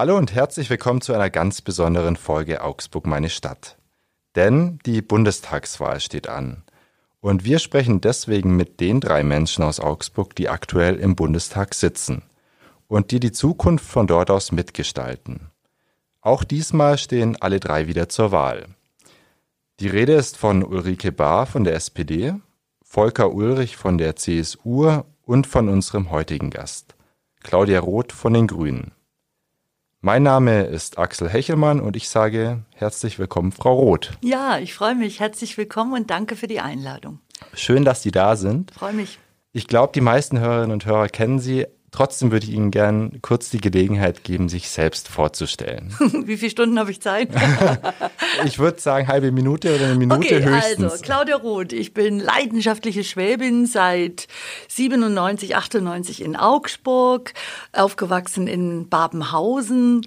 Hallo und herzlich willkommen zu einer ganz besonderen Folge Augsburg meine Stadt. Denn die Bundestagswahl steht an. Und wir sprechen deswegen mit den drei Menschen aus Augsburg, die aktuell im Bundestag sitzen und die die Zukunft von dort aus mitgestalten. Auch diesmal stehen alle drei wieder zur Wahl. Die Rede ist von Ulrike Bahr von der SPD, Volker Ulrich von der CSU und von unserem heutigen Gast, Claudia Roth von den Grünen. Mein Name ist Axel Hechelmann und ich sage herzlich willkommen, Frau Roth. Ja, ich freue mich. Herzlich willkommen und danke für die Einladung. Schön, dass Sie da sind. Freue mich. Ich glaube, die meisten Hörerinnen und Hörer kennen Sie, Trotzdem würde ich Ihnen gern kurz die Gelegenheit geben, sich selbst vorzustellen. Wie viele Stunden habe ich Zeit? ich würde sagen, halbe Minute oder eine Minute okay, höchstens. Also, Claudia Roth, ich bin leidenschaftliche Schwäbin seit 97, 98 in Augsburg, aufgewachsen in Babenhausen,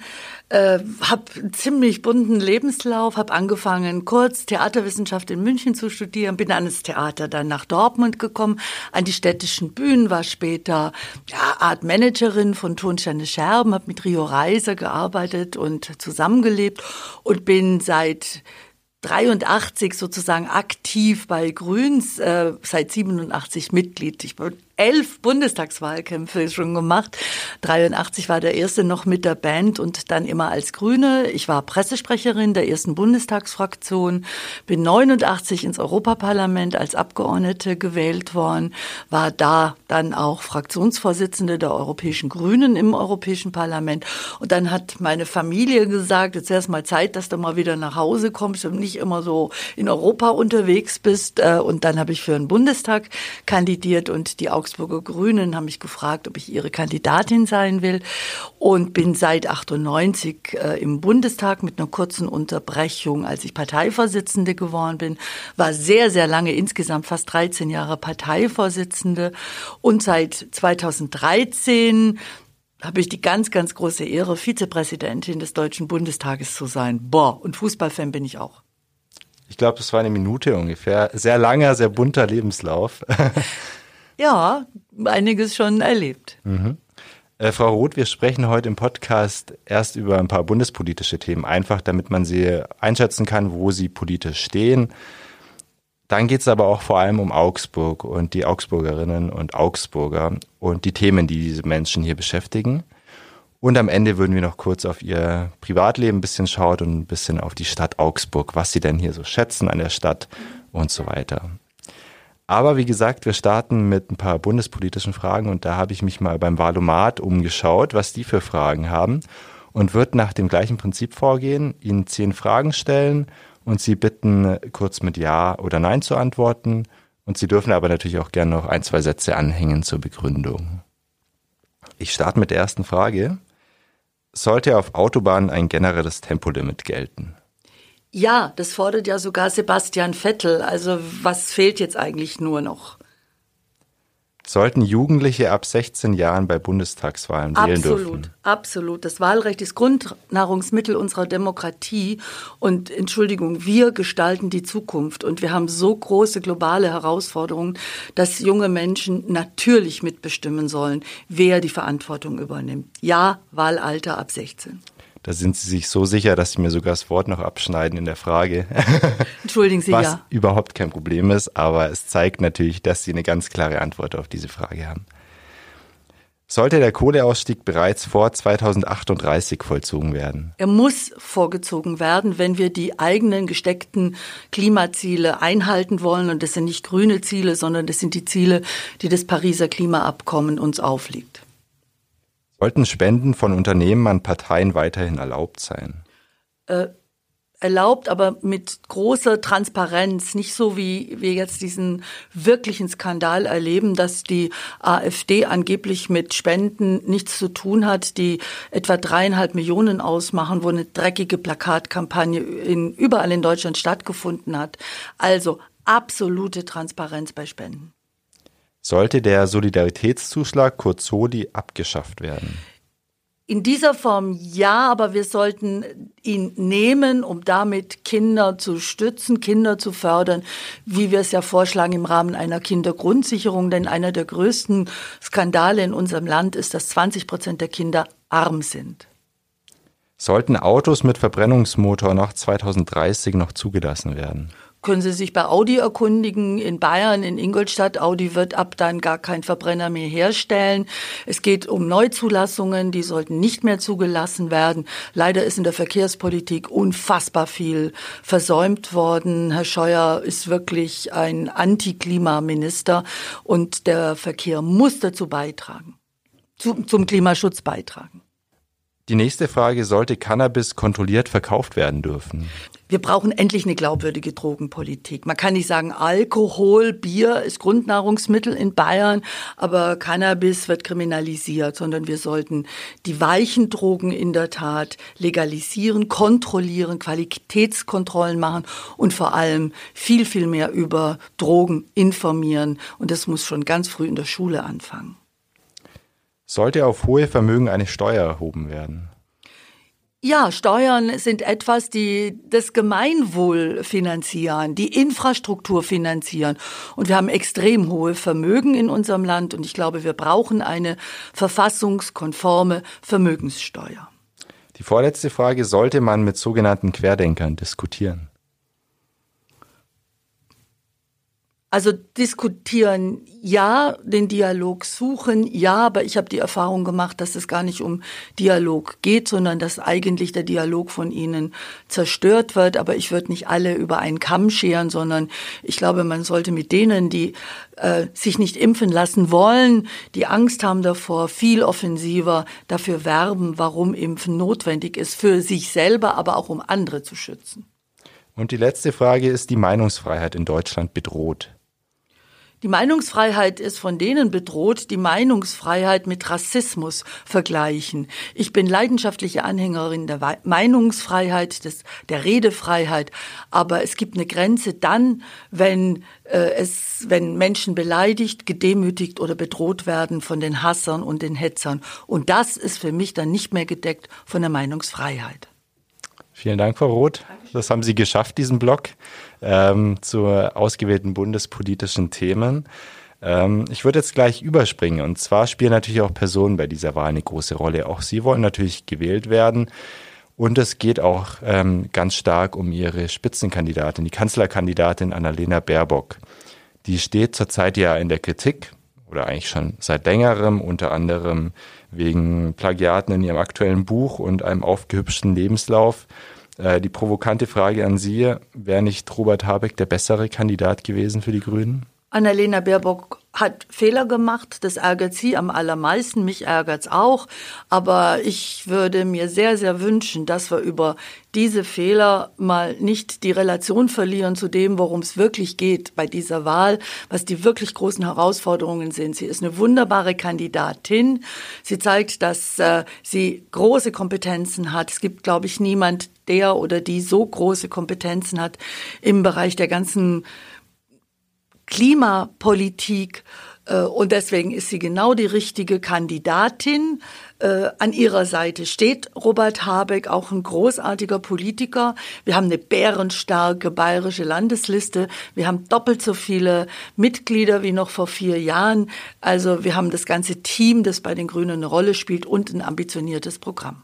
äh, habe einen ziemlich bunten Lebenslauf, habe angefangen kurz Theaterwissenschaft in München zu studieren, bin an das Theater dann nach Dortmund gekommen, an die städtischen Bühnen, war später ja, Art Managerin von Tonsteine Scherben, habe mit Rio Reiser gearbeitet und zusammengelebt und bin seit 83 sozusagen aktiv bei Grüns, äh, seit 87 Mitglied. Ich elf Bundestagswahlkämpfe schon gemacht. 83 war der erste noch mit der Band und dann immer als Grüne. Ich war Pressesprecherin der ersten Bundestagsfraktion, bin 89 ins Europaparlament als Abgeordnete gewählt worden, war da dann auch Fraktionsvorsitzende der Europäischen Grünen im Europäischen Parlament. Und dann hat meine Familie gesagt, jetzt erst mal Zeit, dass du mal wieder nach Hause kommst und nicht immer so in Europa unterwegs bist. Äh, und dann habe ich für den Bundestag kandidiert und die Augsburger Grünen haben mich gefragt, ob ich ihre Kandidatin sein will und bin seit 98 äh, im Bundestag mit einer kurzen Unterbrechung, als ich Parteivorsitzende geworden bin, war sehr, sehr lange, insgesamt fast 13 Jahre Parteivorsitzende und seit 2013 habe ich die ganz, ganz große Ehre, Vizepräsidentin des Deutschen Bundestages zu sein. Boah, und Fußballfan bin ich auch. Ich glaube, es war eine Minute ungefähr. Sehr langer, sehr bunter Lebenslauf. Ja, einiges schon erlebt. Mhm. Äh, Frau Roth, wir sprechen heute im Podcast erst über ein paar bundespolitische Themen, einfach damit man sie einschätzen kann, wo sie politisch stehen. Dann geht es aber auch vor allem um Augsburg und die Augsburgerinnen und Augsburger und die Themen, die diese Menschen hier beschäftigen. Und am Ende würden wir noch kurz auf ihr Privatleben ein bisschen schauen und ein bisschen auf die Stadt Augsburg, was sie denn hier so schätzen an der Stadt und so weiter. Aber wie gesagt, wir starten mit ein paar bundespolitischen Fragen und da habe ich mich mal beim Valomat umgeschaut, was die für Fragen haben und wird nach dem gleichen Prinzip vorgehen, Ihnen zehn Fragen stellen und Sie bitten, kurz mit Ja oder Nein zu antworten. Und Sie dürfen aber natürlich auch gerne noch ein, zwei Sätze anhängen zur Begründung. Ich starte mit der ersten Frage. Sollte auf Autobahnen ein generelles Tempolimit gelten? Ja, das fordert ja sogar Sebastian Vettel. Also was fehlt jetzt eigentlich nur noch? Sollten Jugendliche ab 16 Jahren bei Bundestagswahlen wählen absolut, dürfen? Absolut, absolut. Das Wahlrecht ist Grundnahrungsmittel unserer Demokratie. Und Entschuldigung, wir gestalten die Zukunft. Und wir haben so große globale Herausforderungen, dass junge Menschen natürlich mitbestimmen sollen, wer die Verantwortung übernimmt. Ja, Wahlalter ab 16. Da sind Sie sich so sicher, dass Sie mir sogar das Wort noch abschneiden in der Frage. Entschuldigen Sie, Was ja. überhaupt kein Problem ist, aber es zeigt natürlich, dass Sie eine ganz klare Antwort auf diese Frage haben. Sollte der Kohleausstieg bereits vor 2038 vollzogen werden? Er muss vorgezogen werden, wenn wir die eigenen gesteckten Klimaziele einhalten wollen. Und das sind nicht grüne Ziele, sondern das sind die Ziele, die das Pariser Klimaabkommen uns aufliegt. Sollten Spenden von Unternehmen an Parteien weiterhin erlaubt sein? Äh, erlaubt, aber mit großer Transparenz, nicht so wie wir jetzt diesen wirklichen Skandal erleben, dass die AfD angeblich mit Spenden nichts zu tun hat, die etwa dreieinhalb Millionen ausmachen, wo eine dreckige Plakatkampagne in, überall in Deutschland stattgefunden hat. Also absolute Transparenz bei Spenden. Sollte der Solidaritätszuschlag kurz Soli abgeschafft werden? In dieser Form ja, aber wir sollten ihn nehmen, um damit Kinder zu stützen, Kinder zu fördern, wie wir es ja vorschlagen im Rahmen einer Kindergrundsicherung. Denn einer der größten Skandale in unserem Land ist, dass 20 Prozent der Kinder arm sind. Sollten Autos mit Verbrennungsmotor nach 2030 noch zugelassen werden? Können Sie sich bei Audi erkundigen. In Bayern, in Ingolstadt, Audi wird ab dann gar kein Verbrenner mehr herstellen. Es geht um Neuzulassungen, die sollten nicht mehr zugelassen werden. Leider ist in der Verkehrspolitik unfassbar viel versäumt worden. Herr Scheuer ist wirklich ein Antiklimaminister und der Verkehr muss dazu beitragen, zum Klimaschutz beitragen. Die nächste Frage, sollte Cannabis kontrolliert verkauft werden dürfen? Wir brauchen endlich eine glaubwürdige Drogenpolitik. Man kann nicht sagen, Alkohol, Bier ist Grundnahrungsmittel in Bayern, aber Cannabis wird kriminalisiert, sondern wir sollten die weichen Drogen in der Tat legalisieren, kontrollieren, Qualitätskontrollen machen und vor allem viel, viel mehr über Drogen informieren. Und das muss schon ganz früh in der Schule anfangen. Sollte auf hohe Vermögen eine Steuer erhoben werden? Ja, Steuern sind etwas, die das Gemeinwohl finanzieren, die Infrastruktur finanzieren. Und wir haben extrem hohe Vermögen in unserem Land und ich glaube, wir brauchen eine verfassungskonforme Vermögenssteuer. Die vorletzte Frage, sollte man mit sogenannten Querdenkern diskutieren? Also diskutieren ja, den Dialog suchen ja, aber ich habe die Erfahrung gemacht, dass es gar nicht um Dialog geht, sondern dass eigentlich der Dialog von ihnen zerstört wird. Aber ich würde nicht alle über einen Kamm scheren, sondern ich glaube, man sollte mit denen, die äh, sich nicht impfen lassen wollen, die Angst haben davor, viel offensiver dafür werben, warum Impfen notwendig ist, für sich selber, aber auch um andere zu schützen. Und die letzte Frage ist die Meinungsfreiheit in Deutschland bedroht. Die Meinungsfreiheit ist von denen bedroht, die Meinungsfreiheit mit Rassismus vergleichen. Ich bin leidenschaftliche Anhängerin der Meinungsfreiheit, des, der Redefreiheit, aber es gibt eine Grenze dann, wenn äh, es, wenn Menschen beleidigt, gedemütigt oder bedroht werden von den Hassern und den Hetzern. Und das ist für mich dann nicht mehr gedeckt von der Meinungsfreiheit. Vielen Dank, Frau Roth. Das haben Sie geschafft, diesen Blog ähm, zu ausgewählten bundespolitischen Themen. Ähm, ich würde jetzt gleich überspringen. Und zwar spielen natürlich auch Personen bei dieser Wahl eine große Rolle. Auch Sie wollen natürlich gewählt werden. Und es geht auch ähm, ganz stark um Ihre Spitzenkandidatin, die Kanzlerkandidatin Annalena Baerbock. Die steht zurzeit ja in der Kritik oder eigentlich schon seit längerem, unter anderem wegen Plagiaten in ihrem aktuellen Buch und einem aufgehübschten Lebenslauf. Äh, die provokante Frage an Sie, wäre nicht Robert Habeck der bessere Kandidat gewesen für die Grünen? Annalena Baerbock hat Fehler gemacht, das ärgert sie am allermeisten, mich ärgert's auch, aber ich würde mir sehr, sehr wünschen, dass wir über diese Fehler mal nicht die Relation verlieren zu dem, worum es wirklich geht bei dieser Wahl, was die wirklich großen Herausforderungen sind. Sie ist eine wunderbare Kandidatin. Sie zeigt, dass äh, sie große Kompetenzen hat. Es gibt, glaube ich, niemand, der oder die so große Kompetenzen hat im Bereich der ganzen Klimapolitik. Äh, und deswegen ist sie genau die richtige Kandidatin. Äh, an ihrer Seite steht Robert Habeck, auch ein großartiger Politiker. Wir haben eine bärenstarke bayerische Landesliste. Wir haben doppelt so viele Mitglieder wie noch vor vier Jahren. Also wir haben das ganze Team, das bei den Grünen eine Rolle spielt und ein ambitioniertes Programm.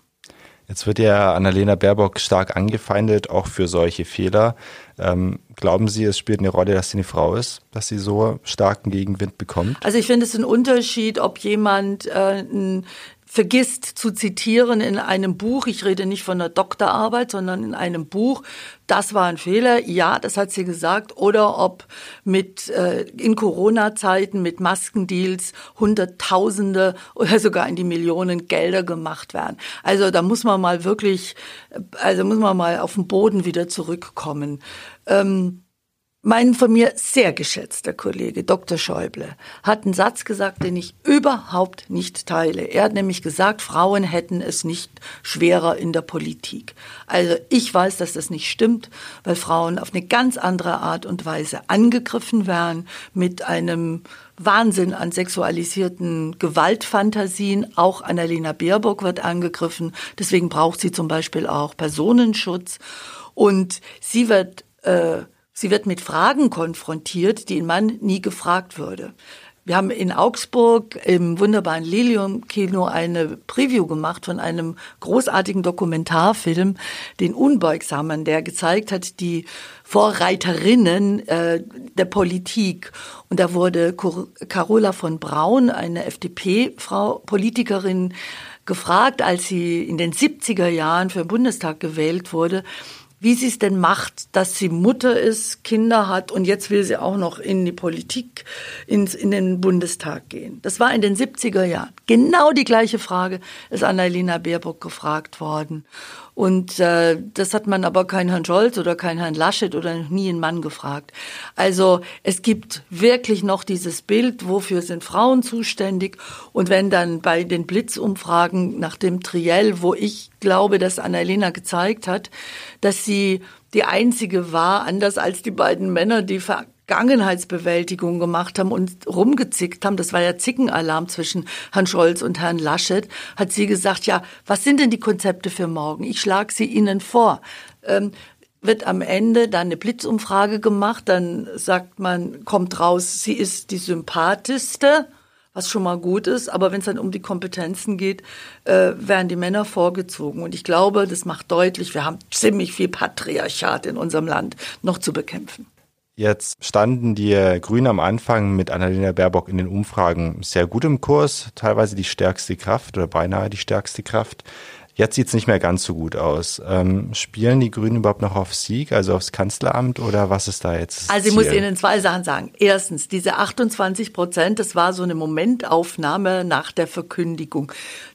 Jetzt wird ja Annalena Baerbock stark angefeindet, auch für solche Fehler. Ähm, glauben Sie, es spielt eine Rolle, dass sie eine Frau ist, dass sie so starken Gegenwind bekommt? Also ich finde es ein Unterschied, ob jemand äh, ein vergisst zu zitieren in einem Buch, ich rede nicht von einer Doktorarbeit, sondern in einem Buch, das war ein Fehler, ja, das hat sie gesagt, oder ob mit äh, in Corona-Zeiten mit Maskendeals Hunderttausende oder sogar in die Millionen Gelder gemacht werden. Also da muss man mal wirklich, also muss man mal auf den Boden wieder zurückkommen. Ähm, mein von mir sehr geschätzter Kollege Dr. Schäuble hat einen Satz gesagt, den ich überhaupt nicht teile. Er hat nämlich gesagt, Frauen hätten es nicht schwerer in der Politik. Also ich weiß, dass das nicht stimmt, weil Frauen auf eine ganz andere Art und Weise angegriffen werden mit einem Wahnsinn an sexualisierten Gewaltfantasien. Auch Annalena Baerbock wird angegriffen. Deswegen braucht sie zum Beispiel auch Personenschutz. Und sie wird äh, Sie wird mit Fragen konfrontiert, die ein Mann nie gefragt würde. wir haben in Augsburg im wunderbaren Lilium-Kino eine Preview gemacht von einem großartigen Dokumentarfilm, den Unbeugsamen, der gezeigt hat, die Vorreiterinnen äh, der Politik. Und da wurde Carola von Braun, eine FDP-Frau, Politikerin, gefragt, als sie in den 70er Jahren für den Bundestag gewählt wurde, wie sie es denn macht, dass sie Mutter ist, Kinder hat und jetzt will sie auch noch in die Politik, ins, in den Bundestag gehen. Das war in den 70er Jahren. Genau die gleiche Frage ist Annalena Baerbock gefragt worden. Und äh, das hat man aber keinen Herrn Scholz oder keinen Herrn Laschet oder nie einen Mann gefragt. Also es gibt wirklich noch dieses Bild, wofür sind Frauen zuständig? Und wenn dann bei den Blitzumfragen nach dem Triell, wo ich glaube, dass Annalena gezeigt hat, dass sie die einzige war, anders als die beiden Männer, die Vergangenheitsbewältigung gemacht haben und rumgezickt haben, das war ja Zickenalarm zwischen Herrn Scholz und Herrn Laschet, hat sie gesagt, ja, was sind denn die Konzepte für morgen? Ich schlage sie Ihnen vor. Ähm, wird am Ende dann eine Blitzumfrage gemacht, dann sagt man, kommt raus, sie ist die sympathischste, was schon mal gut ist, aber wenn es dann um die Kompetenzen geht, äh, werden die Männer vorgezogen. Und ich glaube, das macht deutlich, wir haben ziemlich viel Patriarchat in unserem Land noch zu bekämpfen. Jetzt standen die Grünen am Anfang mit Annalena Baerbock in den Umfragen sehr gut im Kurs, teilweise die stärkste Kraft oder beinahe die stärkste Kraft. Jetzt sieht es nicht mehr ganz so gut aus. Ähm, spielen die Grünen überhaupt noch auf Sieg, also aufs Kanzleramt oder was ist da jetzt? Also ich Ziel? muss Ihnen zwei Sachen sagen. Erstens, diese 28 Prozent, das war so eine Momentaufnahme nach der Verkündigung.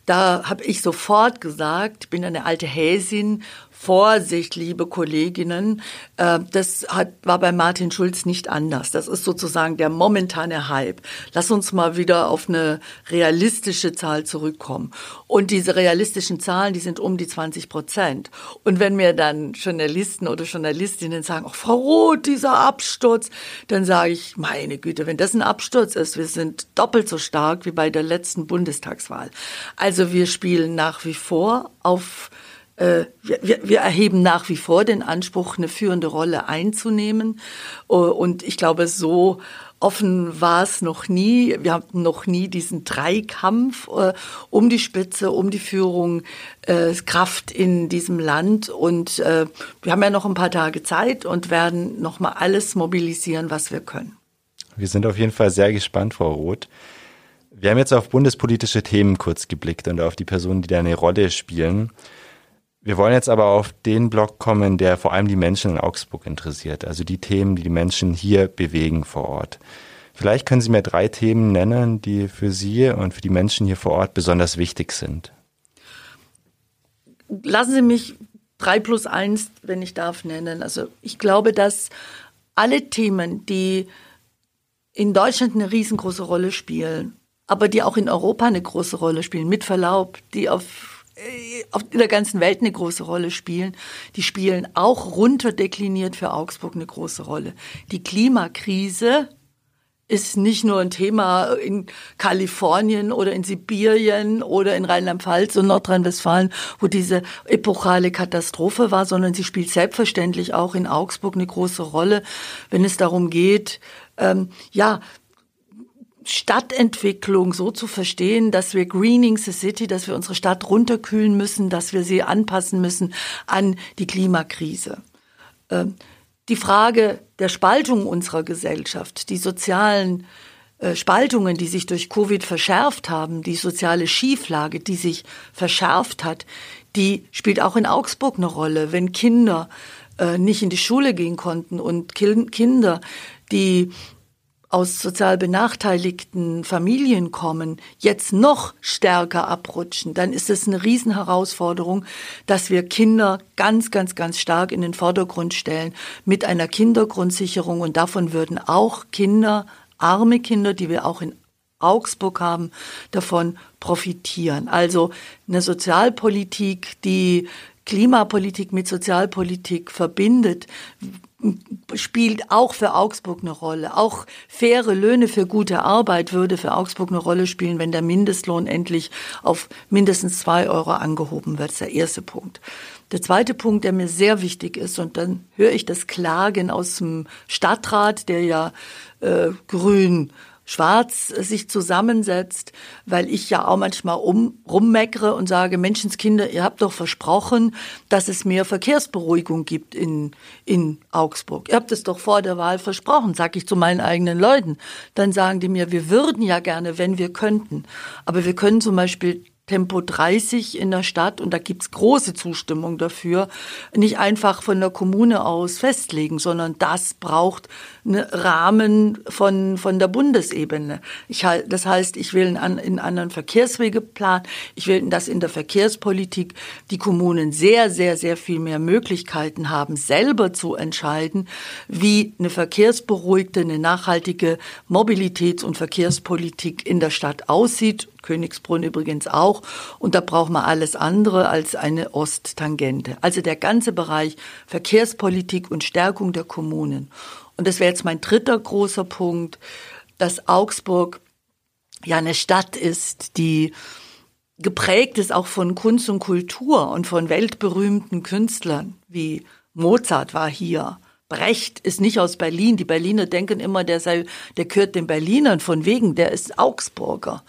Da habe ich sofort gesagt, bin eine alte Häsin Vorsicht, liebe Kolleginnen, äh, das hat, war bei Martin Schulz nicht anders. Das ist sozusagen der momentane Hype. Lass uns mal wieder auf eine realistische Zahl zurückkommen. Und diese realistischen Zahlen, die sind um die 20 Prozent. Und wenn mir dann Journalisten oder Journalistinnen sagen, ach, Frau Roth, dieser Absturz, dann sage ich, meine Güte, wenn das ein Absturz ist, wir sind doppelt so stark wie bei der letzten Bundestagswahl. Also wir spielen nach wie vor auf äh, wir, wir erheben nach wie vor den Anspruch, eine führende Rolle einzunehmen. Äh, und ich glaube, so offen war es noch nie. Wir hatten noch nie diesen Dreikampf äh, um die Spitze, um die Führung, äh, Kraft in diesem Land. Und äh, wir haben ja noch ein paar Tage Zeit und werden noch mal alles mobilisieren, was wir können. Wir sind auf jeden Fall sehr gespannt, Frau Roth. Wir haben jetzt auf bundespolitische Themen kurz geblickt und auf die Personen, die da eine Rolle spielen. Wir wollen jetzt aber auf den Block kommen, der vor allem die Menschen in Augsburg interessiert, also die Themen, die die Menschen hier bewegen vor Ort. Vielleicht können Sie mir drei Themen nennen, die für Sie und für die Menschen hier vor Ort besonders wichtig sind. Lassen Sie mich drei plus eins, wenn ich darf, nennen. Also ich glaube, dass alle Themen, die in Deutschland eine riesengroße Rolle spielen, aber die auch in Europa eine große Rolle spielen, mit Verlaub, die auf in der ganzen Welt eine große Rolle spielen. Die spielen auch runterdekliniert für Augsburg eine große Rolle. Die Klimakrise ist nicht nur ein Thema in Kalifornien oder in Sibirien oder in Rheinland-Pfalz und Nordrhein-Westfalen, wo diese epochale Katastrophe war, sondern sie spielt selbstverständlich auch in Augsburg eine große Rolle, wenn es darum geht, ähm, ja, Stadtentwicklung so zu verstehen, dass wir greening the city, dass wir unsere Stadt runterkühlen müssen, dass wir sie anpassen müssen an die Klimakrise. Ähm, die Frage der Spaltung unserer Gesellschaft, die sozialen äh, Spaltungen, die sich durch Covid verschärft haben, die soziale Schieflage, die sich verschärft hat, die spielt auch in Augsburg eine Rolle. Wenn Kinder äh, nicht in die Schule gehen konnten und Kinder, die aus sozial benachteiligten Familien kommen, jetzt noch stärker abrutschen, dann ist es eine Riesenherausforderung, dass wir Kinder ganz, ganz, ganz stark in den Vordergrund stellen mit einer Kindergrundsicherung. Und davon würden auch Kinder, arme Kinder, die wir auch in Augsburg haben, davon profitieren. Also eine Sozialpolitik, die Klimapolitik mit Sozialpolitik verbindet, spielt auch für Augsburg eine Rolle. Auch faire Löhne für gute Arbeit würde für Augsburg eine Rolle spielen, wenn der Mindestlohn endlich auf mindestens zwei Euro angehoben wird. Das ist der erste Punkt. Der zweite Punkt, der mir sehr wichtig ist, und dann höre ich das Klagen aus dem Stadtrat, der ja äh, grün Schwarz sich zusammensetzt, weil ich ja auch manchmal um, rummeckere und sage, Menschenskinder, ihr habt doch versprochen, dass es mehr Verkehrsberuhigung gibt in, in Augsburg. Ihr habt es doch vor der Wahl versprochen, sage ich zu meinen eigenen Leuten. Dann sagen die mir, wir würden ja gerne, wenn wir könnten. Aber wir können zum Beispiel Tempo 30 in der Stadt und da gibt's große Zustimmung dafür, nicht einfach von der Kommune aus festlegen, sondern das braucht einen Rahmen von, von der Bundesebene. Ich, das heißt, ich will einen, einen anderen Verkehrswegeplan, ich will, dass in der Verkehrspolitik die Kommunen sehr, sehr, sehr viel mehr Möglichkeiten haben, selber zu entscheiden, wie eine verkehrsberuhigte, eine nachhaltige Mobilitäts- und Verkehrspolitik in der Stadt aussieht Königsbrunn übrigens auch. Und da braucht man alles andere als eine Osttangente. Also der ganze Bereich Verkehrspolitik und Stärkung der Kommunen. Und das wäre jetzt mein dritter großer Punkt, dass Augsburg ja eine Stadt ist, die geprägt ist auch von Kunst und Kultur und von weltberühmten Künstlern wie Mozart war hier. Brecht ist nicht aus Berlin. Die Berliner denken immer, der sei, der gehört den Berlinern von wegen, der ist Augsburger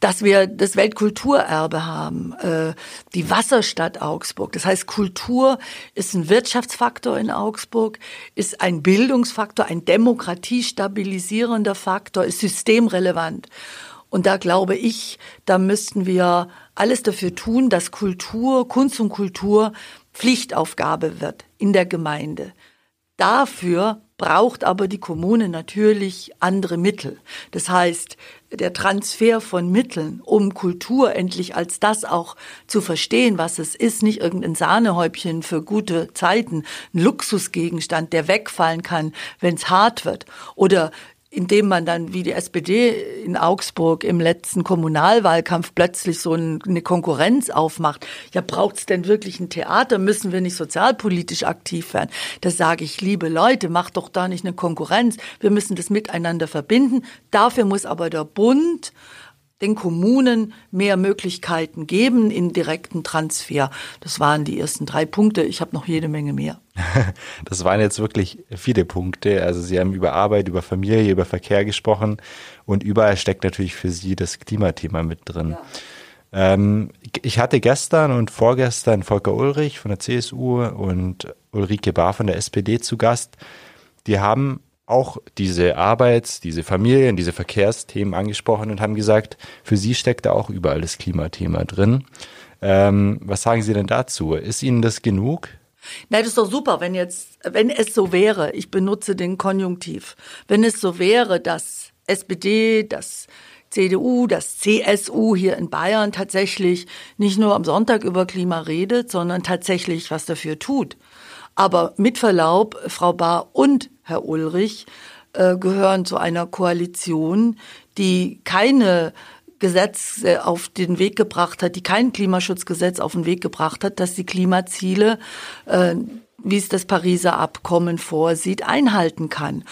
dass wir das Weltkulturerbe haben, äh, die Wasserstadt Augsburg. Das heißt, Kultur ist ein Wirtschaftsfaktor in Augsburg, ist ein Bildungsfaktor, ein demokratiestabilisierender Faktor, ist systemrelevant. Und da glaube ich, da müssten wir alles dafür tun, dass Kultur, Kunst und Kultur Pflichtaufgabe wird in der Gemeinde. Dafür braucht aber die Kommune natürlich andere Mittel. Das heißt, der Transfer von Mitteln, um Kultur endlich als das auch zu verstehen, was es ist, nicht irgendein Sahnehäubchen für gute Zeiten, ein Luxusgegenstand, der wegfallen kann, wenn es hart wird, oder indem man dann wie die SPD in Augsburg im letzten Kommunalwahlkampf plötzlich so eine Konkurrenz aufmacht. Ja, braucht's denn wirklich ein Theater? Müssen wir nicht sozialpolitisch aktiv werden? Das sage ich, liebe Leute, macht doch da nicht eine Konkurrenz. Wir müssen das miteinander verbinden. Dafür muss aber der Bund den Kommunen mehr Möglichkeiten geben in direkten Transfer. Das waren die ersten drei Punkte. Ich habe noch jede Menge mehr. Das waren jetzt wirklich viele Punkte. Also Sie haben über Arbeit, über Familie, über Verkehr gesprochen und überall steckt natürlich für Sie das Klimathema mit drin. Ja. Ähm, ich hatte gestern und vorgestern Volker Ulrich von der CSU und Ulrike Bahr von der SPD zu Gast. Die haben auch diese Arbeits-, diese Familien-, diese Verkehrsthemen angesprochen und haben gesagt, für sie steckt da auch überall das Klimathema drin. Ähm, was sagen Sie denn dazu? Ist Ihnen das genug? Nein, das ist doch super, wenn jetzt, wenn es so wäre, ich benutze den Konjunktiv, wenn es so wäre, dass SPD, dass CDU, das CSU hier in Bayern tatsächlich nicht nur am Sonntag über Klima redet, sondern tatsächlich was dafür tut. Aber mit Verlaub, Frau Bahr und Herr Ulrich äh, gehören zu einer Koalition, die keine Gesetz auf den Weg gebracht hat, die kein Klimaschutzgesetz auf den Weg gebracht hat, dass die Klimaziele, äh, wie es das Pariser Abkommen vorsieht, einhalten kann.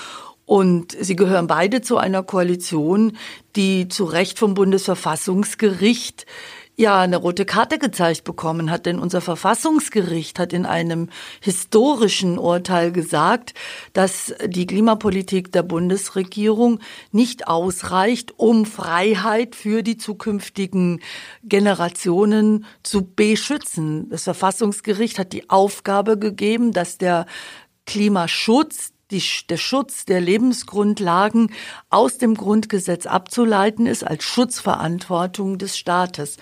Und sie gehören beide zu einer Koalition, die zu Recht vom Bundesverfassungsgericht ja eine rote Karte gezeigt bekommen hat, denn unser Verfassungsgericht hat in einem historischen Urteil gesagt, dass die Klimapolitik der Bundesregierung nicht ausreicht, um Freiheit für die zukünftigen Generationen zu beschützen. Das Verfassungsgericht hat die Aufgabe gegeben, dass der Klimaschutz die, der Schutz der Lebensgrundlagen aus dem Grundgesetz abzuleiten ist als Schutzverantwortung des Staates.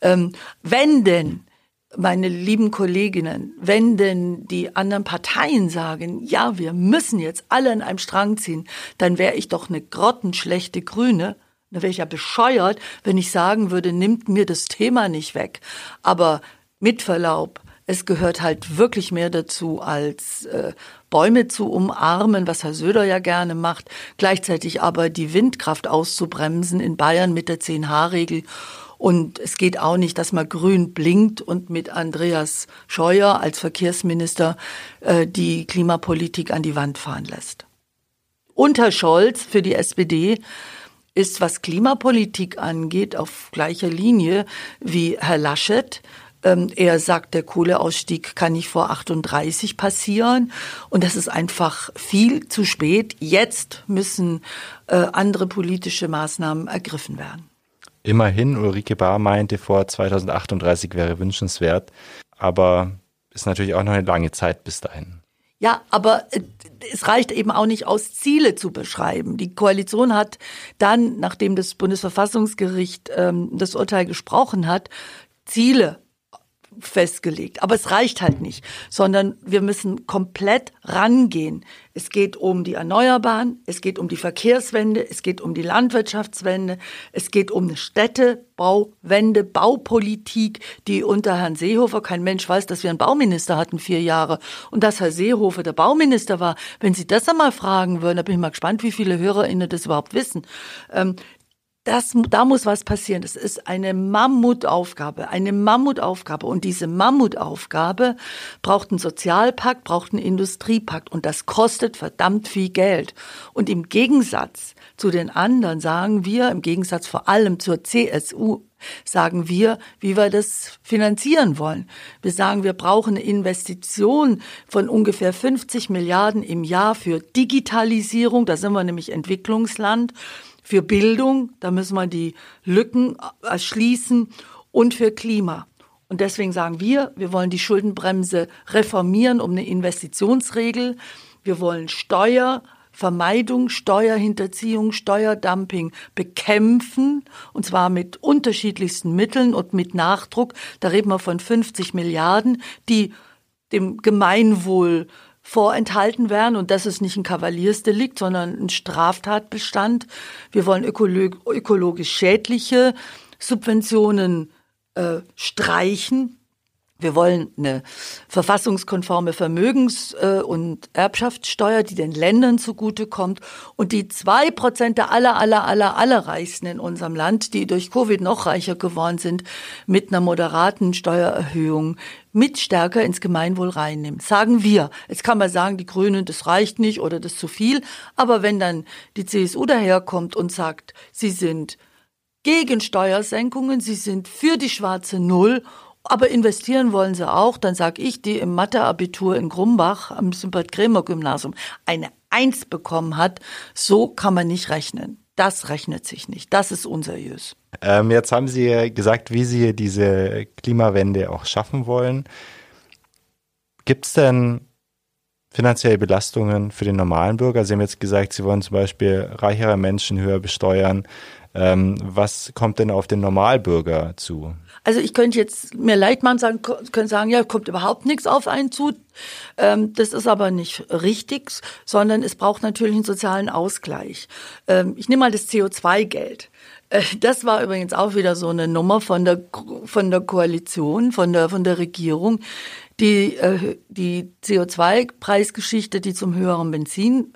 Ähm, wenn denn meine lieben Kolleginnen, wenn denn die anderen Parteien sagen, ja, wir müssen jetzt alle in einem Strang ziehen, dann wäre ich doch eine grottenschlechte Grüne. Dann wäre ich ja bescheuert, wenn ich sagen würde, nimmt mir das Thema nicht weg. Aber mit Verlaub, es gehört halt wirklich mehr dazu, als äh, Bäume zu umarmen, was Herr Söder ja gerne macht, gleichzeitig aber die Windkraft auszubremsen in Bayern mit der 10-H-Regel. Und es geht auch nicht, dass man grün blinkt und mit Andreas Scheuer als Verkehrsminister äh, die Klimapolitik an die Wand fahren lässt. Unter Scholz für die SPD ist, was Klimapolitik angeht, auf gleicher Linie wie Herr Laschet er sagt, der Kohleausstieg kann nicht vor 38 passieren. Und das ist einfach viel zu spät. Jetzt müssen äh, andere politische Maßnahmen ergriffen werden. Immerhin, Ulrike Bahr meinte, vor 2038 wäre wünschenswert. Aber ist natürlich auch noch eine lange Zeit bis dahin. Ja, aber äh, es reicht eben auch nicht aus, Ziele zu beschreiben. Die Koalition hat dann, nachdem das Bundesverfassungsgericht ähm, das Urteil gesprochen hat, Ziele festgelegt. Aber es reicht halt nicht, sondern wir müssen komplett rangehen. Es geht um die Erneuerbaren, es geht um die Verkehrswende, es geht um die Landwirtschaftswende, es geht um eine Städtebauwende, Baupolitik, die unter Herrn Seehofer, kein Mensch weiß, dass wir einen Bauminister hatten, vier Jahre, und dass Herr Seehofer der Bauminister war. Wenn Sie das einmal fragen würden, da bin ich mal gespannt, wie viele HörerInnen das überhaupt wissen. Ähm, das, da muss was passieren. Das ist eine Mammutaufgabe, eine Mammutaufgabe. Und diese Mammutaufgabe braucht einen Sozialpakt, braucht einen Industriepakt. Und das kostet verdammt viel Geld. Und im Gegensatz zu den anderen sagen wir, im Gegensatz vor allem zur CSU, sagen wir, wie wir das finanzieren wollen. Wir sagen, wir brauchen eine Investition von ungefähr 50 Milliarden im Jahr für Digitalisierung. Da sind wir nämlich Entwicklungsland für Bildung, da müssen wir die Lücken erschließen und für Klima. Und deswegen sagen wir, wir wollen die Schuldenbremse reformieren um eine Investitionsregel. Wir wollen Steuervermeidung, Steuerhinterziehung, Steuerdumping bekämpfen, und zwar mit unterschiedlichsten Mitteln und mit Nachdruck. Da reden wir von 50 Milliarden, die dem Gemeinwohl vorenthalten werden. Und das ist nicht ein Kavaliersdelikt, sondern ein Straftatbestand. Wir wollen ökologisch schädliche Subventionen äh, streichen. Wir wollen eine verfassungskonforme Vermögens- äh, und Erbschaftssteuer, die den Ländern zugutekommt und die zwei Prozent der aller, aller, aller, aller Reichsten in unserem Land, die durch Covid noch reicher geworden sind, mit einer moderaten Steuererhöhung mit stärker ins Gemeinwohl reinnimmt. Sagen wir. Jetzt kann man sagen, die Grünen, das reicht nicht oder das zu viel. Aber wenn dann die CSU daherkommt und sagt, sie sind gegen Steuersenkungen, sie sind für die schwarze Null aber investieren wollen sie auch. Dann sage ich, die im Matheabitur in Grumbach am Sympath-Krämer-Gymnasium eine Eins bekommen hat, so kann man nicht rechnen. Das rechnet sich nicht. Das ist unseriös. Ähm, jetzt haben Sie gesagt, wie Sie diese Klimawende auch schaffen wollen. Gibt es denn finanzielle Belastungen für den normalen Bürger? Sie haben jetzt gesagt, Sie wollen zum Beispiel reichere Menschen höher besteuern. Ähm, was kommt denn auf den Normalbürger zu? Also ich könnte jetzt mir leid machen, sagen, können sagen, ja, kommt überhaupt nichts auf einen zu. Ähm, das ist aber nicht richtig, sondern es braucht natürlich einen sozialen Ausgleich. Ähm, ich nehme mal das CO2-Geld. Äh, das war übrigens auch wieder so eine Nummer von der, von der Koalition, von der, von der Regierung. Die, äh, die CO2-Preisgeschichte, die zum höheren Benzin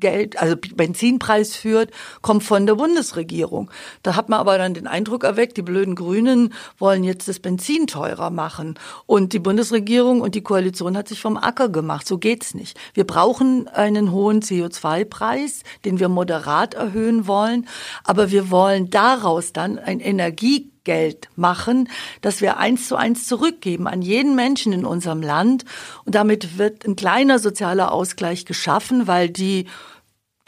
Geld, also Benzinpreis führt, kommt von der Bundesregierung. Da hat man aber dann den Eindruck erweckt, die blöden Grünen wollen jetzt das Benzin teurer machen. Und die Bundesregierung und die Koalition hat sich vom Acker gemacht. So geht's nicht. Wir brauchen einen hohen CO2-Preis, den wir moderat erhöhen wollen. Aber wir wollen daraus dann ein Energie Geld machen, dass wir eins zu eins zurückgeben an jeden Menschen in unserem Land. Und damit wird ein kleiner sozialer Ausgleich geschaffen, weil die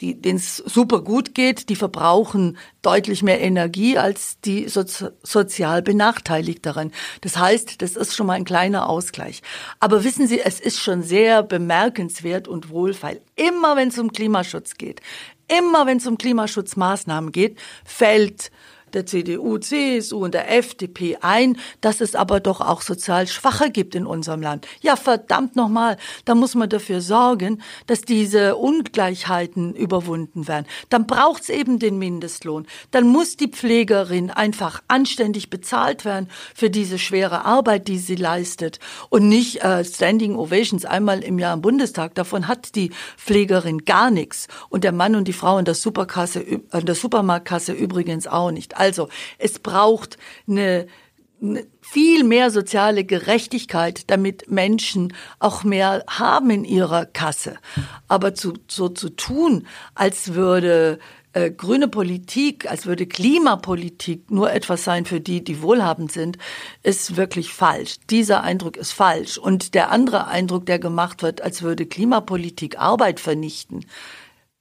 denen es super gut geht, die verbrauchen deutlich mehr Energie als die sozi sozial Benachteiligteren. Das heißt, das ist schon mal ein kleiner Ausgleich. Aber wissen Sie, es ist schon sehr bemerkenswert und wohlfeil. Immer wenn es um Klimaschutz geht, immer wenn es um Klimaschutzmaßnahmen geht, fällt der CDU, CSU und der FDP ein, dass es aber doch auch sozial Schwache gibt in unserem Land. Ja, verdammt nochmal, da muss man dafür sorgen, dass diese Ungleichheiten überwunden werden. Dann braucht's eben den Mindestlohn. Dann muss die Pflegerin einfach anständig bezahlt werden für diese schwere Arbeit, die sie leistet und nicht äh, Standing Ovations einmal im Jahr im Bundestag. Davon hat die Pflegerin gar nichts und der Mann und die Frau in der Superkasse, in der Supermarktkasse übrigens auch nicht. Also es braucht eine viel mehr soziale Gerechtigkeit, damit Menschen auch mehr haben in ihrer Kasse. Aber zu, so zu tun, als würde äh, grüne Politik, als würde Klimapolitik nur etwas sein für die, die wohlhabend sind, ist wirklich falsch. Dieser Eindruck ist falsch. Und der andere Eindruck, der gemacht wird, als würde Klimapolitik Arbeit vernichten,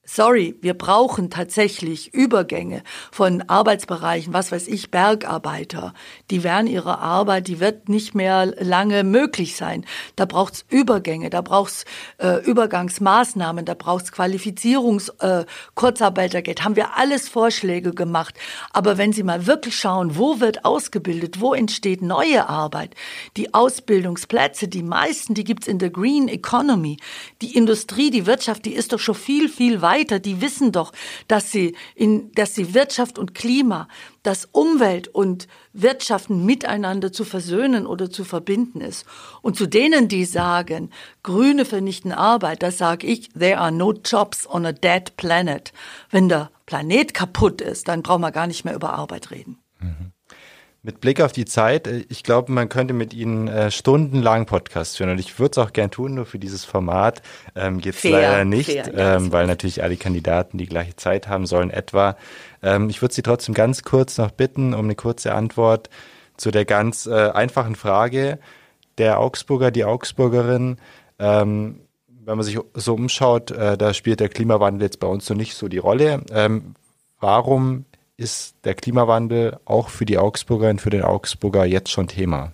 Sorry, wir brauchen tatsächlich Übergänge von Arbeitsbereichen, was weiß ich, Bergarbeiter. Die werden ihre Arbeit, die wird nicht mehr lange möglich sein. Da braucht's Übergänge, da braucht's äh, Übergangsmaßnahmen, da braucht's Qualifizierungs, äh, Kurzarbeitergeld. Haben wir alles Vorschläge gemacht. Aber wenn Sie mal wirklich schauen, wo wird ausgebildet, wo entsteht neue Arbeit, die Ausbildungsplätze, die meisten, die gibt's in der Green Economy. Die Industrie, die Wirtschaft, die ist doch schon viel, viel weiter weiter, die wissen doch, dass sie in, dass sie Wirtschaft und Klima, dass Umwelt und Wirtschaften miteinander zu versöhnen oder zu verbinden ist. Und zu denen, die sagen, Grüne vernichten Arbeit, das sage ich, there are no jobs on a dead planet. Wenn der Planet kaputt ist, dann brauchen wir gar nicht mehr über Arbeit reden. Mhm. Mit Blick auf die Zeit, äh, ich glaube, man könnte mit Ihnen äh, stundenlang Podcast führen und ich würde es auch gern tun, nur für dieses Format ähm, geht es leider nicht, fair, ähm, weil natürlich alle Kandidaten die gleiche Zeit haben sollen etwa. Ähm, ich würde Sie trotzdem ganz kurz noch bitten um eine kurze Antwort zu der ganz äh, einfachen Frage der Augsburger, die Augsburgerin. Ähm, wenn man sich so umschaut, äh, da spielt der Klimawandel jetzt bei uns noch nicht so die Rolle. Ähm, warum ist der Klimawandel auch für die Augsburger und für den Augsburger jetzt schon Thema?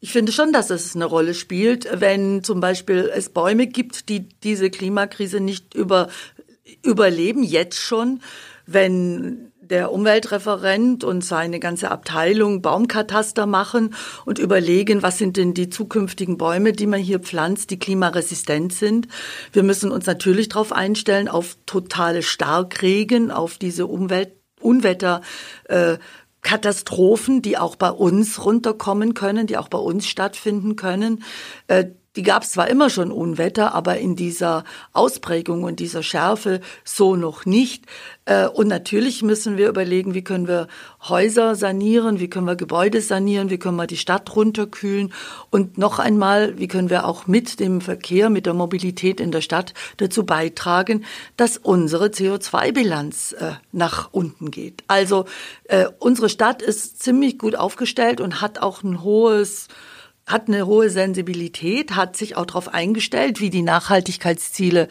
Ich finde schon, dass es eine Rolle spielt, wenn zum Beispiel es Bäume gibt, die diese Klimakrise nicht über, überleben, jetzt schon, wenn der Umweltreferent und seine ganze Abteilung Baumkataster machen und überlegen, was sind denn die zukünftigen Bäume, die man hier pflanzt, die klimaresistent sind. Wir müssen uns natürlich darauf einstellen, auf totale Starkregen, auf diese Umwelt Unwetter, äh, Katastrophen, die auch bei uns runterkommen können, die auch bei uns stattfinden können. Äh, die gab es zwar immer schon Unwetter, aber in dieser Ausprägung und dieser Schärfe so noch nicht. Äh, und natürlich müssen wir überlegen, wie können wir Häuser sanieren, wie können wir Gebäude sanieren, wie können wir die Stadt runterkühlen und noch einmal, wie können wir auch mit dem Verkehr, mit der Mobilität in der Stadt dazu beitragen, dass unsere CO2-Bilanz äh, nach unten geht. Also äh, unsere Stadt ist ziemlich gut aufgestellt und hat auch ein hohes hat eine hohe Sensibilität, hat sich auch darauf eingestellt, wie die Nachhaltigkeitsziele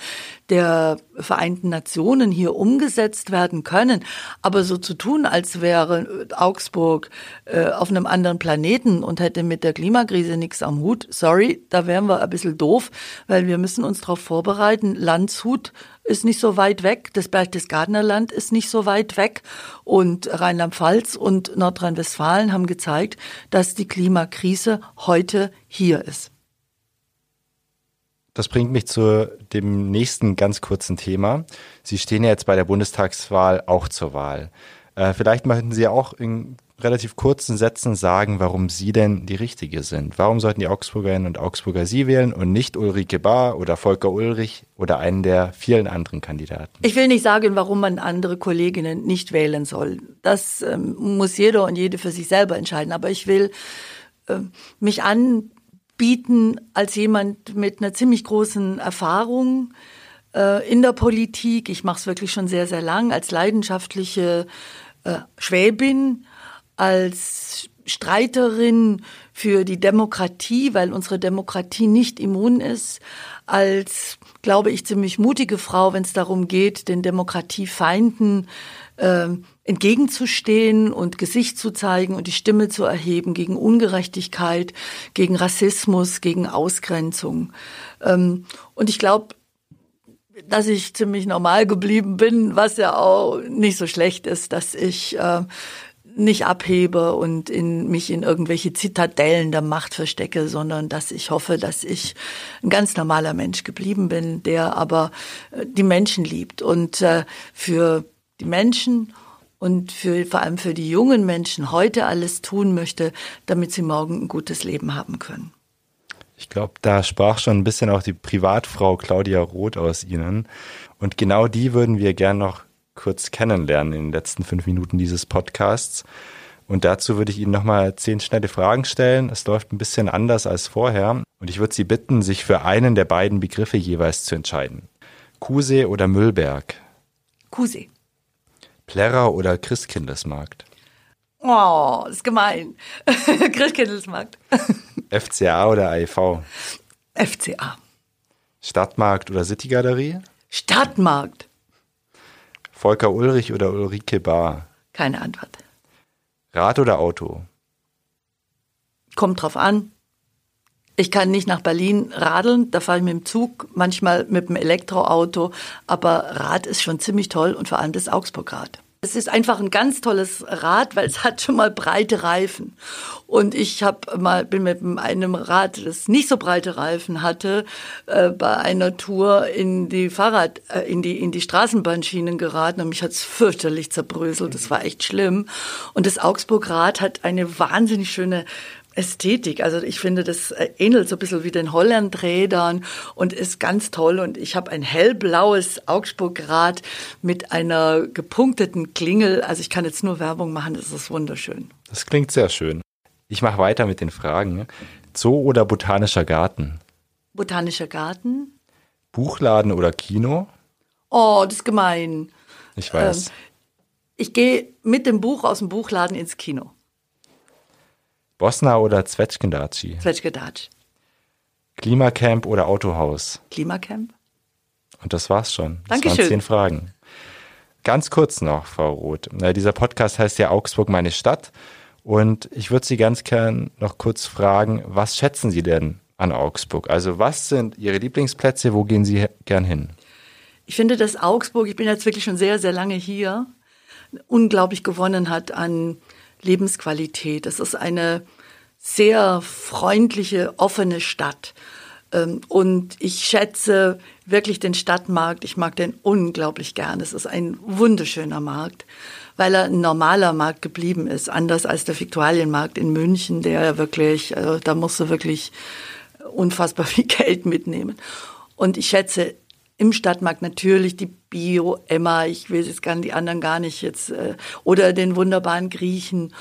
der Vereinten Nationen hier umgesetzt werden können. Aber so zu tun, als wäre Augsburg äh, auf einem anderen Planeten und hätte mit der Klimakrise nichts am Hut, sorry, da wären wir ein bisschen doof, weil wir müssen uns darauf vorbereiten. Landshut ist nicht so weit weg, das Berchtesgadener Land ist nicht so weit weg und Rheinland-Pfalz und Nordrhein-Westfalen haben gezeigt, dass die Klimakrise heute hier ist. Das bringt mich zu dem nächsten ganz kurzen Thema. Sie stehen ja jetzt bei der Bundestagswahl auch zur Wahl. Äh, vielleicht möchten Sie auch in relativ kurzen Sätzen sagen, warum Sie denn die Richtige sind. Warum sollten die Augsburgerinnen und Augsburger Sie wählen und nicht Ulrike Bahr oder Volker Ulrich oder einen der vielen anderen Kandidaten? Ich will nicht sagen, warum man andere Kolleginnen nicht wählen soll. Das ähm, muss jeder und jede für sich selber entscheiden. Aber ich will äh, mich anbieten als jemand mit einer ziemlich großen Erfahrung äh, in der Politik. Ich mache es wirklich schon sehr, sehr lang als leidenschaftliche äh, Schwäbin als Streiterin für die Demokratie, weil unsere Demokratie nicht immun ist, als, glaube ich, ziemlich mutige Frau, wenn es darum geht, den Demokratiefeinden äh, entgegenzustehen und Gesicht zu zeigen und die Stimme zu erheben gegen Ungerechtigkeit, gegen Rassismus, gegen Ausgrenzung. Ähm, und ich glaube, dass ich ziemlich normal geblieben bin, was ja auch nicht so schlecht ist, dass ich äh, nicht abhebe und in mich in irgendwelche Zitadellen der Macht verstecke, sondern dass ich hoffe, dass ich ein ganz normaler Mensch geblieben bin, der aber äh, die Menschen liebt und äh, für die Menschen und für, vor allem für die jungen Menschen heute alles tun möchte, damit sie morgen ein gutes Leben haben können. Ich glaube, da sprach schon ein bisschen auch die Privatfrau Claudia Roth aus Ihnen. Und genau die würden wir gern noch kurz kennenlernen in den letzten fünf Minuten dieses Podcasts. Und dazu würde ich Ihnen nochmal zehn schnelle Fragen stellen. Es läuft ein bisschen anders als vorher. Und ich würde Sie bitten, sich für einen der beiden Begriffe jeweils zu entscheiden. Kusee oder Müllberg? Kusee. Plärrer oder Christkindlesmarkt? Oh, ist gemein. Christkindlesmarkt. FCA oder AIV? FCA. Stadtmarkt oder Citygalerie? Stadtmarkt. Volker Ulrich oder Ulrike Bar? Keine Antwort. Rad oder Auto? Kommt drauf an. Ich kann nicht nach Berlin radeln, da fahre ich mit dem Zug, manchmal mit dem Elektroauto, aber Rad ist schon ziemlich toll und vor allem das Augsburg-Rad. Es ist einfach ein ganz tolles Rad, weil es hat schon mal breite Reifen. Und ich habe mal bin mit einem Rad, das nicht so breite Reifen hatte, äh, bei einer Tour in die Fahrrad, äh, in die in die Straßenbahnschienen geraten und mich hat's fürchterlich zerbröselt. Das war echt schlimm. Und das Augsburg-Rad hat eine wahnsinnig schöne Ästhetik. Also ich finde, das ähnelt so ein bisschen wie den Hollandrädern und ist ganz toll. Und ich habe ein hellblaues Augsburg-Rad mit einer gepunkteten Klingel. Also ich kann jetzt nur Werbung machen, das ist wunderschön. Das klingt sehr schön. Ich mache weiter mit den Fragen. Zoo oder botanischer Garten? Botanischer Garten. Buchladen oder Kino? Oh, das ist gemein. Ich weiß. Ähm, ich gehe mit dem Buch aus dem Buchladen ins Kino. Bosna oder Zwetschgendatschi? Zwetschgendatsch. Klimacamp oder Autohaus? Klimacamp. Und das war's schon. Das Dankeschön. waren zehn Fragen. Ganz kurz noch, Frau Roth. Dieser Podcast heißt ja Augsburg meine Stadt. Und ich würde Sie ganz gern noch kurz fragen, was schätzen Sie denn an Augsburg? Also was sind Ihre Lieblingsplätze? Wo gehen Sie gern hin? Ich finde, dass Augsburg, ich bin jetzt wirklich schon sehr, sehr lange hier, unglaublich gewonnen hat an Lebensqualität. Es ist eine sehr freundliche, offene Stadt. Ähm, und ich schätze wirklich den Stadtmarkt. Ich mag den unglaublich gern. Es ist ein wunderschöner Markt, weil er ein normaler Markt geblieben ist. Anders als der Viktualienmarkt in München, der ja wirklich, also da musst du wirklich unfassbar viel Geld mitnehmen. Und ich schätze im Stadtmarkt natürlich die Bio Emma, ich will jetzt gar die anderen gar nicht jetzt, äh, oder den wunderbaren Griechen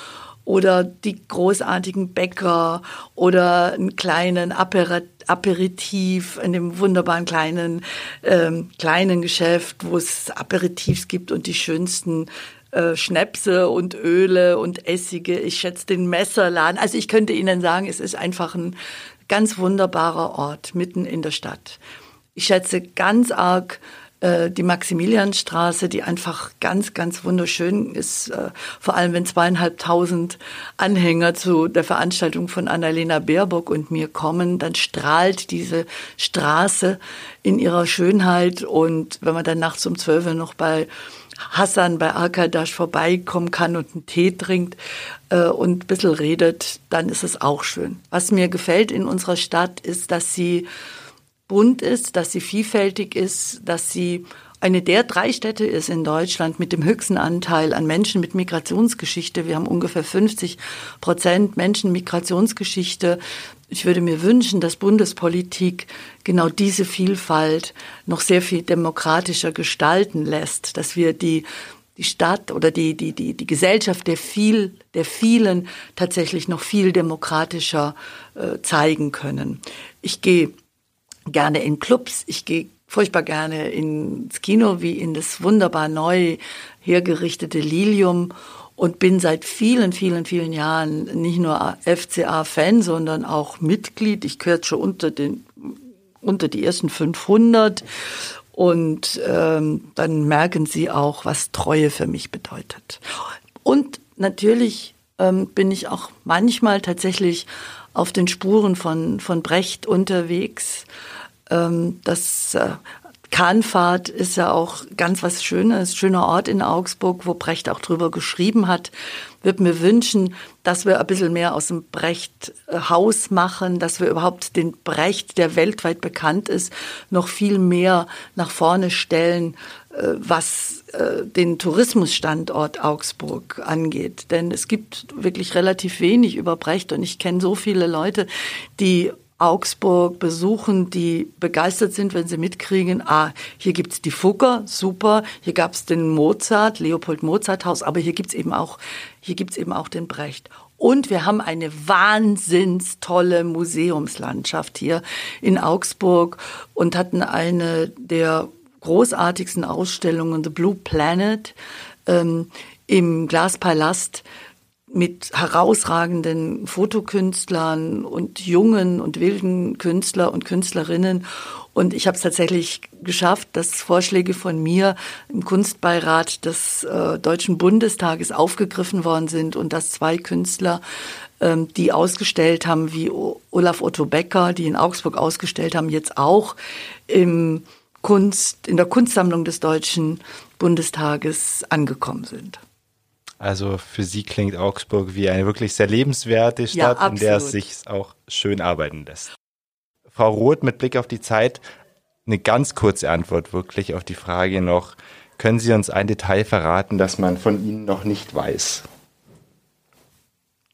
oder die großartigen Bäcker oder einen kleinen Aperitif in dem wunderbaren kleinen ähm, kleinen Geschäft, wo es Aperitifs gibt und die schönsten äh, Schnäpse und Öle und Essige. Ich schätze den Messerladen. Also ich könnte Ihnen sagen, es ist einfach ein ganz wunderbarer Ort mitten in der Stadt. Ich schätze ganz arg äh, die Maximilianstraße, die einfach ganz, ganz wunderschön ist. Äh, vor allem, wenn zweieinhalbtausend Anhänger zu der Veranstaltung von Annalena Baerbock und mir kommen, dann strahlt diese Straße in ihrer Schönheit. Und wenn man dann nachts um zwölf noch bei Hassan bei Arkadash vorbeikommen kann und einen Tee trinkt äh, und ein bisschen redet, dann ist es auch schön. Was mir gefällt in unserer Stadt ist, dass sie bunt ist, dass sie vielfältig ist, dass sie eine der drei Städte ist in Deutschland mit dem höchsten Anteil an Menschen mit Migrationsgeschichte. Wir haben ungefähr 50 Prozent Menschen Migrationsgeschichte. Ich würde mir wünschen, dass Bundespolitik genau diese Vielfalt noch sehr viel demokratischer gestalten lässt, dass wir die die Stadt oder die, die, die, die Gesellschaft der viel, der vielen tatsächlich noch viel demokratischer äh, zeigen können. Ich gehe gerne in Clubs. Ich gehe furchtbar gerne ins Kino wie in das wunderbar neu hergerichtete Lilium und bin seit vielen, vielen, vielen Jahren nicht nur FCA-Fan, sondern auch Mitglied. Ich gehöre schon unter den unter die ersten 500 und ähm, dann merken Sie auch, was Treue für mich bedeutet. Und natürlich ähm, bin ich auch manchmal tatsächlich auf den Spuren von, von Brecht unterwegs. Ähm, das äh, Kahnfahrt ist ja auch ganz was Schönes, schöner Ort in Augsburg, wo Brecht auch drüber geschrieben hat. Würde mir wünschen, dass wir ein bisschen mehr aus dem Brecht-Haus machen, dass wir überhaupt den Brecht, der weltweit bekannt ist, noch viel mehr nach vorne stellen, äh, was äh, den Tourismusstandort Augsburg angeht. Denn es gibt wirklich relativ wenig über Brecht und ich kenne so viele Leute, die Augsburg besuchen, die begeistert sind, wenn sie mitkriegen, ah, hier gibt's die Fugger, super, hier gab's den Mozart, Leopold Mozart Haus, aber hier gibt's eben auch, hier gibt's eben auch den Brecht. Und wir haben eine wahnsinns tolle Museumslandschaft hier in Augsburg und hatten eine der großartigsten Ausstellungen, The Blue Planet, ähm, im Glaspalast mit herausragenden Fotokünstlern und jungen und wilden Künstler und Künstlerinnen. Und ich habe es tatsächlich geschafft, dass Vorschläge von mir im Kunstbeirat des äh, Deutschen Bundestages aufgegriffen worden sind und dass zwei Künstler, ähm, die ausgestellt haben, wie Olaf Otto Becker, die in Augsburg ausgestellt haben, jetzt auch im Kunst, in der Kunstsammlung des Deutschen Bundestages angekommen sind. Also für Sie klingt Augsburg wie eine wirklich sehr lebenswerte Stadt, ja, in der es sich auch schön arbeiten lässt. Frau Roth, mit Blick auf die Zeit, eine ganz kurze Antwort wirklich auf die Frage noch. Können Sie uns ein Detail verraten, das man von Ihnen noch nicht weiß?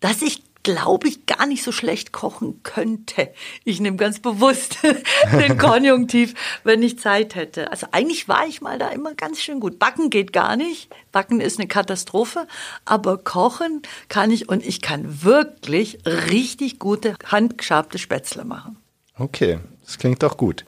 Dass ich glaube ich, gar nicht so schlecht kochen könnte. Ich nehme ganz bewusst den Konjunktiv, wenn ich Zeit hätte. Also eigentlich war ich mal da immer ganz schön gut. Backen geht gar nicht. Backen ist eine Katastrophe. Aber kochen kann ich und ich kann wirklich richtig gute handgeschabte Spätzle machen. Okay, das klingt doch gut.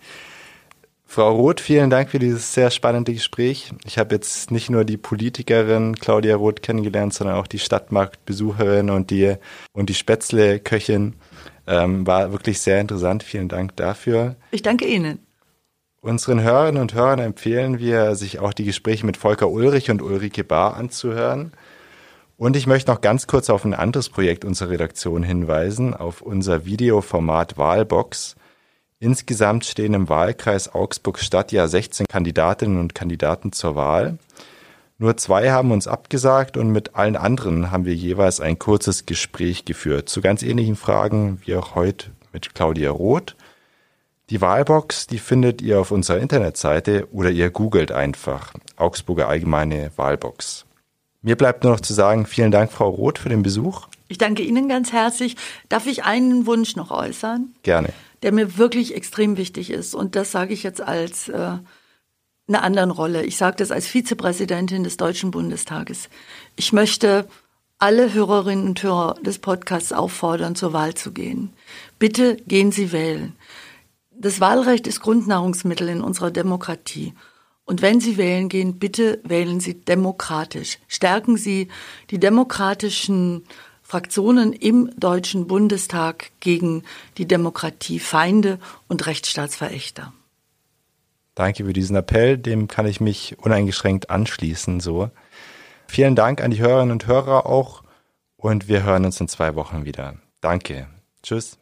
Frau Roth, vielen Dank für dieses sehr spannende Gespräch. Ich habe jetzt nicht nur die Politikerin Claudia Roth kennengelernt, sondern auch die Stadtmarktbesucherin und die, und die Spätzle-Köchin. Ähm, war wirklich sehr interessant. Vielen Dank dafür. Ich danke Ihnen. Unseren Hörerinnen und Hörern empfehlen wir, sich auch die Gespräche mit Volker Ulrich und Ulrike Bahr anzuhören. Und ich möchte noch ganz kurz auf ein anderes Projekt unserer Redaktion hinweisen, auf unser Videoformat Wahlbox. Insgesamt stehen im Wahlkreis Augsburg-Stadt ja 16 Kandidatinnen und Kandidaten zur Wahl. Nur zwei haben uns abgesagt und mit allen anderen haben wir jeweils ein kurzes Gespräch geführt zu ganz ähnlichen Fragen wie auch heute mit Claudia Roth. Die Wahlbox, die findet ihr auf unserer Internetseite oder ihr googelt einfach Augsburger Allgemeine Wahlbox. Mir bleibt nur noch zu sagen, vielen Dank, Frau Roth, für den Besuch. Ich danke Ihnen ganz herzlich. Darf ich einen Wunsch noch äußern? Gerne der mir wirklich extrem wichtig ist. Und das sage ich jetzt als äh, eine anderen Rolle. Ich sage das als Vizepräsidentin des Deutschen Bundestages. Ich möchte alle Hörerinnen und Hörer des Podcasts auffordern, zur Wahl zu gehen. Bitte gehen Sie wählen. Das Wahlrecht ist Grundnahrungsmittel in unserer Demokratie. Und wenn Sie wählen gehen, bitte wählen Sie demokratisch. Stärken Sie die demokratischen Fraktionen im Deutschen Bundestag gegen die Demokratiefeinde und Rechtsstaatsverächter. Danke für diesen Appell, dem kann ich mich uneingeschränkt anschließen. So. Vielen Dank an die Hörerinnen und Hörer auch und wir hören uns in zwei Wochen wieder. Danke. Tschüss.